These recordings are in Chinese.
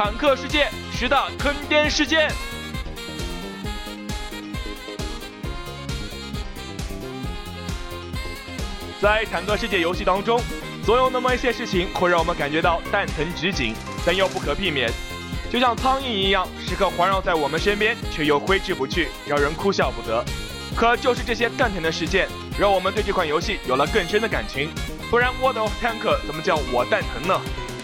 坦克世界十大坑爹事件。在坦克世界游戏当中，总有那么一些事情会让我们感觉到蛋疼直颈，但又不可避免，就像苍蝇一样，时刻环绕在我们身边，却又挥之不去，让人哭笑不得。可就是这些蛋疼的事件，让我们对这款游戏有了更深的感情。不然，World of Tank 怎么叫我蛋疼呢？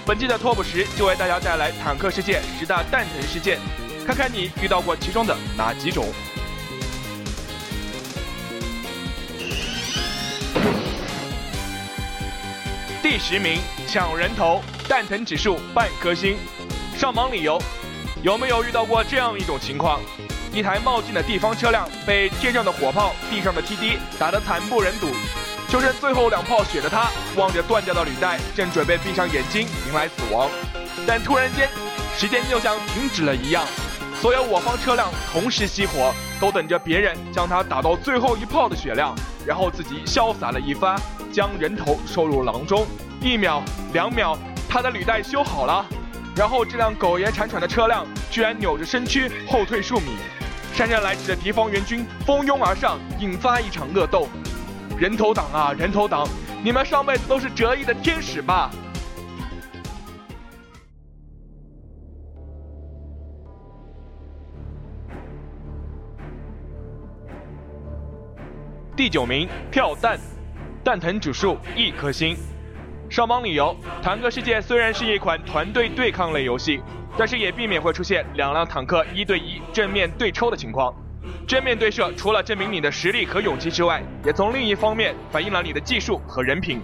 本期的 Top 十就为大家带来坦克世界十大蛋疼事件，看看你遇到过其中的哪几种。第十名，抢人头，蛋疼指数半颗星。上榜理由，有没有遇到过这样一种情况？一台冒进的地方车辆被天上的火炮、地上的 TD 打得惨不忍睹。就剩最后两炮血的他，望着断掉的履带，正准备闭上眼睛迎来死亡，但突然间，时间就像停止了一样，所有我方车辆同时熄火，都等着别人将他打到最后一炮的血量，然后自己潇洒了一发，将人头收入囊中。一秒、两秒，他的履带修好了，然后这辆苟延残喘的车辆居然扭着身躯后退数米，姗姗来迟的敌方援军蜂拥而上，引发一场恶斗。人头党啊，人头党，你们上辈子都是折翼的天使吧？第九名，跳弹，蛋疼指数一颗星。上榜理由：坦克世界虽然是一款团队对抗类游戏，但是也避免会出现两辆坦克一对一正面对抽的情况。正面对射，除了证明你的实力和勇气之外，也从另一方面反映了你的技术和人品。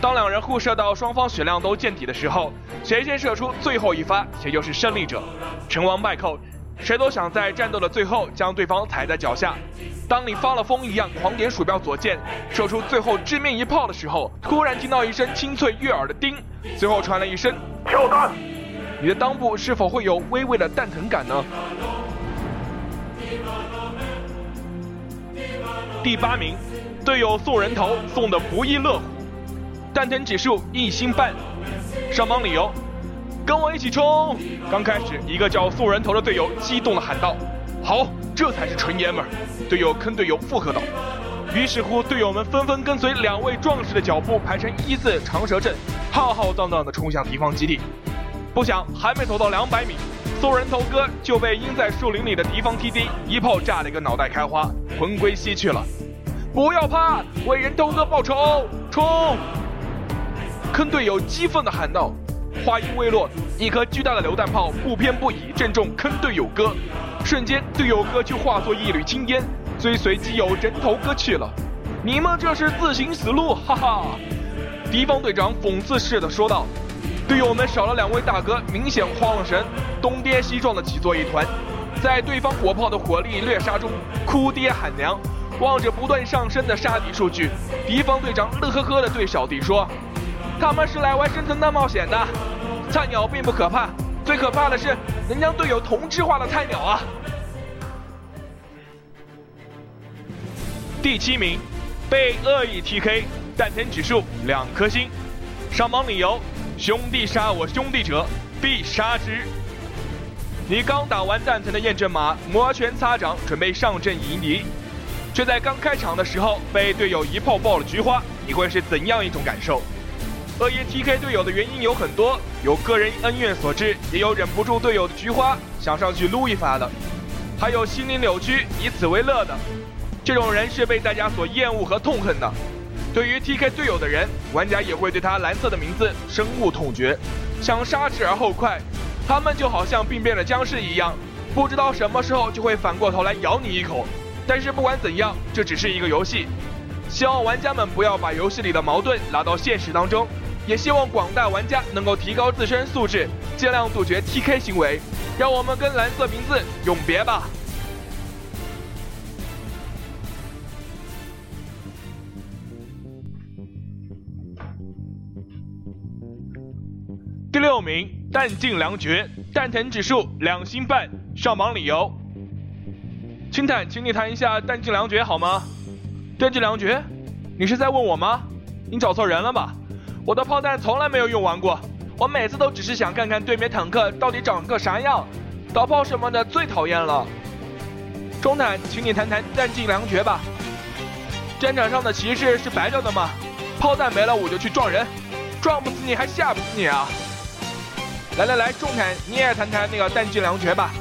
当两人互射到双方血量都见底的时候，谁先射出最后一发，谁就是胜利者。成王败寇，谁都想在战斗的最后将对方踩在脚下。当你发了疯一样狂点鼠标左键，射出最后致命一炮的时候，突然听到一声清脆悦耳的叮，最后传来一声跳弹，你的裆部是否会有微微的蛋疼感呢？第八名，队友送人头送的不亦乐乎，蛋疼指数一星半。上榜理由，跟我一起冲！刚开始，一个叫送人头的队友激动的喊道：“好，这才是纯爷们儿！”队友坑队友附和道。于是乎，队友们纷纷跟随两位壮士的脚步，排成一字长蛇阵，浩浩荡荡的冲向敌方基地。不想还没走到两百米。送人头哥就被阴在树林里的敌方 TD 一炮炸了一个脑袋开花，魂归西去了。不要怕，为人头哥报仇！冲！坑队友激愤地喊道。话音未落，一颗巨大的榴弹炮不偏不倚正中坑队友哥，瞬间队友哥就化作一缕青烟，追随基友人头哥去了。你们这是自寻死路，哈哈！敌方队长讽刺似的说道。队友们少了两位大哥，明显慌了神，东跌西撞的挤作一团，在对方火炮的火力掠杀中哭爹喊娘。望着不断上升的杀敌数据，敌方队长乐呵呵的对小弟说：“他们是来玩生存大冒险的，菜鸟并不可怕，最可怕的是能将队友同质化的菜鸟啊！”第七名，被恶意 TK，蛋疼指数两颗星，上榜理由。兄弟杀我兄弟者，必杀之。你刚打完蛋疼的验证码，摩拳擦掌，准备上阵迎敌，却在刚开场的时候被队友一炮爆了菊花，你会是怎样一种感受？恶意 TK 队友的原因有很多，有个人恩怨所致，也有忍不住队友的菊花想上去撸一发的，还有心灵扭曲以此为乐的。这种人是被大家所厌恶和痛恨的。对于 TK 队友的人，玩家也会对他蓝色的名字深恶痛绝，想杀之而后快。他们就好像病变的僵尸一样，不知道什么时候就会反过头来咬你一口。但是不管怎样，这只是一个游戏，希望玩家们不要把游戏里的矛盾拉到现实当中，也希望广大玩家能够提高自身素质，尽量杜绝 TK 行为。让我们跟蓝色名字永别吧。名，弹尽粮绝，蛋疼指数两星半，上榜理由。青坦，请你谈一下弹尽粮绝好吗？弹尽粮绝？你是在问我吗？你找错人了吧？我的炮弹从来没有用完过，我每次都只是想看看对面坦克到底长个啥样，导炮什么的最讨厌了。中坦，请你谈谈弹尽粮绝吧。战场上的骑士是白掉的吗？炮弹没了我就去撞人，撞不死你还吓不死你啊！来来来，中坦你也谈谈那个弹尽粮绝吧。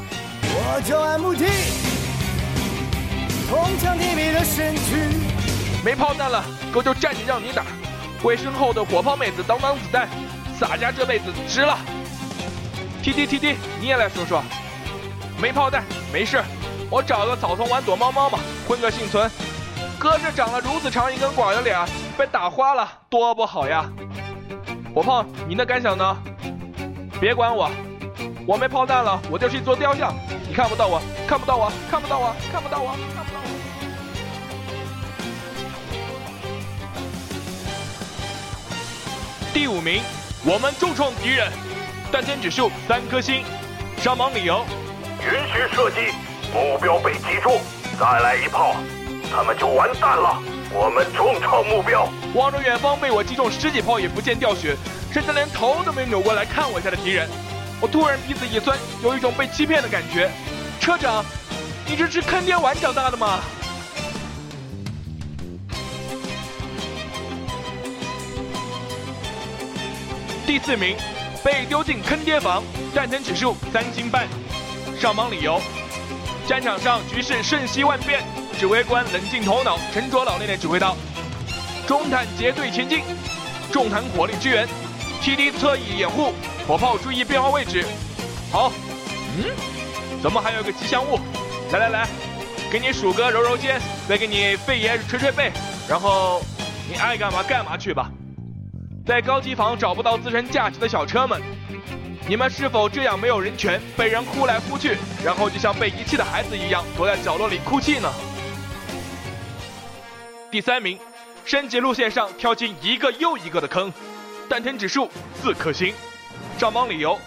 我就爱木梯，铜墙铁壁的身躯。没炮弹了，哥就站着让你打，为身后的火炮妹子挡挡子弹，洒家这辈子值了。T T T T，你也来说说。没炮弹，没事，我找个草丛玩躲猫猫嘛，混个幸存。哥这长了如此长一根管的脸，被打花了，多不好呀。火炮，你的感想呢？别管我，我没炮弹了，我就是一座雕像，你看不到我，看不到我，看不到我，看不到我，看不到我。第五名，我们重创敌人，弹天指数三颗星，伤亡理由。允许射击，目标被击中，再来一炮，他们就完蛋了。我们重创目标。望着远方被我击中十几炮也不见掉血，甚至连头都没扭过来看我一下的敌人，我突然鼻子一酸，有一种被欺骗的感觉。车长，你是吃坑爹丸长大的吗？第四名，被丢进坑爹房，战争指数三星半。上榜理由：战场上局势瞬息万变，指挥官冷静头脑，沉着老练的指挥道：中坦结队前进，重坦火力支援，TD 侧翼掩护，火炮注意变化位置。好，嗯，怎么还有个吉祥物？来来来，给你鼠哥揉揉肩，再给你肺爷捶捶背，然后你爱干嘛干嘛去吧。在高级房找不到自身价值的小车们。你们是否这样没有人权，被人呼来呼去，然后就像被遗弃的孩子一样躲在角落里哭泣呢？第三名，升级路线上跳进一个又一个的坑，蛋疼指数四颗星。上榜理由：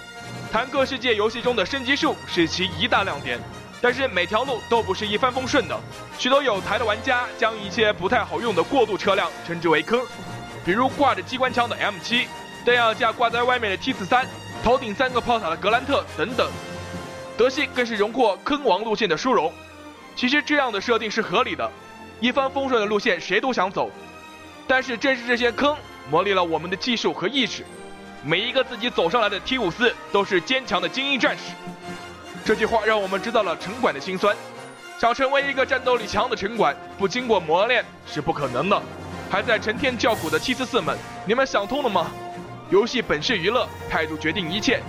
坦克世界游戏中的升级数是其一大亮点，但是每条路都不是一帆风顺的。许多有台的玩家将一些不太好用的过渡车辆称之为坑，比如挂着机关枪的 M7，弹药架挂在外面的 T43。头顶三个炮塔的格兰特等等，德系更是荣获坑王路线的殊荣。其实这样的设定是合理的，一帆风顺的路线谁都想走。但是正是这些坑磨砺了我们的技术和意识。每一个自己走上来的 T 五四都是坚强的精英战士。这句话让我们知道了城管的辛酸。想成为一个战斗力强的城管，不经过磨练是不可能的。还在成天叫苦的七四四们，你们想通了吗？游戏本是娱乐，态度决定一切。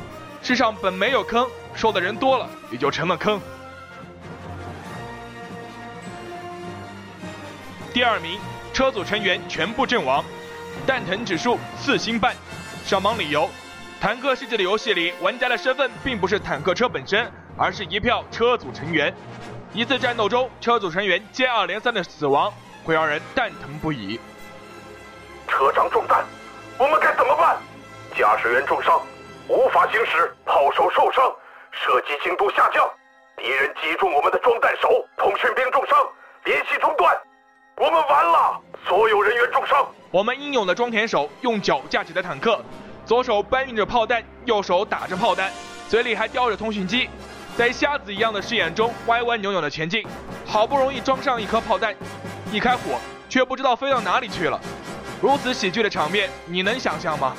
世上本没有坑，说的人多了，也就成了坑。第二名，车组成员全部阵亡，蛋疼指数四星半。上榜理由：坦克世界的游戏里，玩家的身份并不是坦克车本身，而是一票车组成员。一次战斗中，车组成员接二连三的死亡，会让人蛋疼不已。车长中弹，我们该怎么办？驾驶员重伤，无法行驶；炮手受伤，射击精度下降；敌人击中我们的装弹手，通讯兵重伤，联系中断。我们完了，所有人员重伤。我们英勇的装填手用脚架起的坦克，左手搬运着炮弹，右手打着炮弹，嘴里还叼着通讯机，在瞎子一样的视野中歪歪扭扭的前进。好不容易装上一颗炮弹，一开火却不知道飞到哪里去了。如此喜剧的场面，你能想象吗？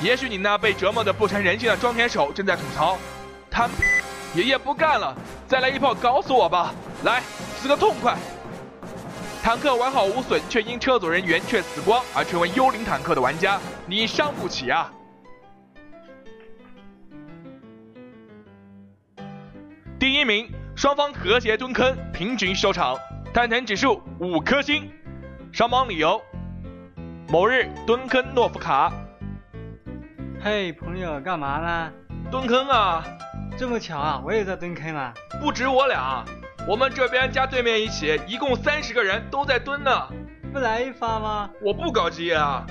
也许你那被折磨的不成人性的装填手正在吐槽，他爷爷不干了，再来一炮搞死我吧，来死个痛快！坦克完好无损，却因车组人员却死光而成为幽灵坦克的玩家，你伤不起啊！第一名，双方和谐蹲坑，平均收场，探疼指数五颗星。上榜理由：某日蹲坑诺夫卡。嘿，朋友，干嘛呢？蹲坑啊！这么巧啊，我也在蹲坑啊！不止我俩，我们这边加对面一起，一共三十个人都在蹲呢。不来一发吗？我不搞基业啊！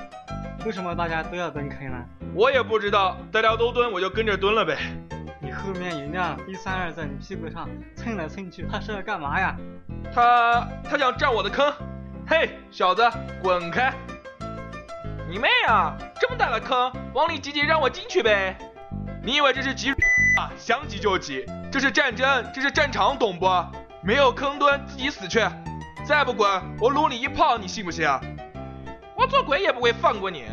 为什么大家都要蹲坑呢？我也不知道，大家都蹲，我就跟着蹲了呗。你后面有辆一三二在你屁股上蹭来蹭去，他是要干嘛呀？他他想占我的坑。嘿，小子，滚开！你妹啊！这么大的坑，往里挤挤，让我进去呗！你以为这是挤啊？想挤就挤，这是战争，这是战场，懂不？没有坑蹲，自己死去！再不滚，我撸你一炮，你信不信啊？我做鬼也不会放过你！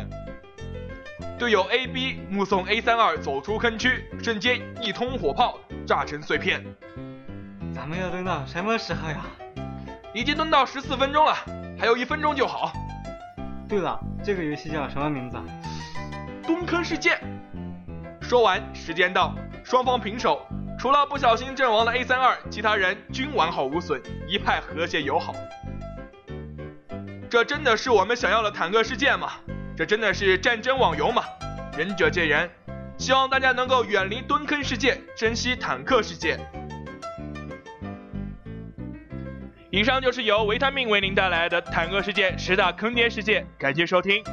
队友 A、B 目送 A 三二走出坑区，瞬间一通火炮，炸成碎片。咱们要蹲到什么时候呀？已经蹲到十四分钟了，还有一分钟就好。对了，这个游戏叫什么名字？蹲坑事件。说完，时间到，双方平手，除了不小心阵亡的 A 三二，其他人均完好无损，一派和谐友好。这真的是我们想要的坦克世界吗？这真的是战争网游吗？仁者见仁，希望大家能够远离蹲坑世界，珍惜坦克世界。以上就是由维他命为您带来的坦克世界十大坑爹事件，感谢收听。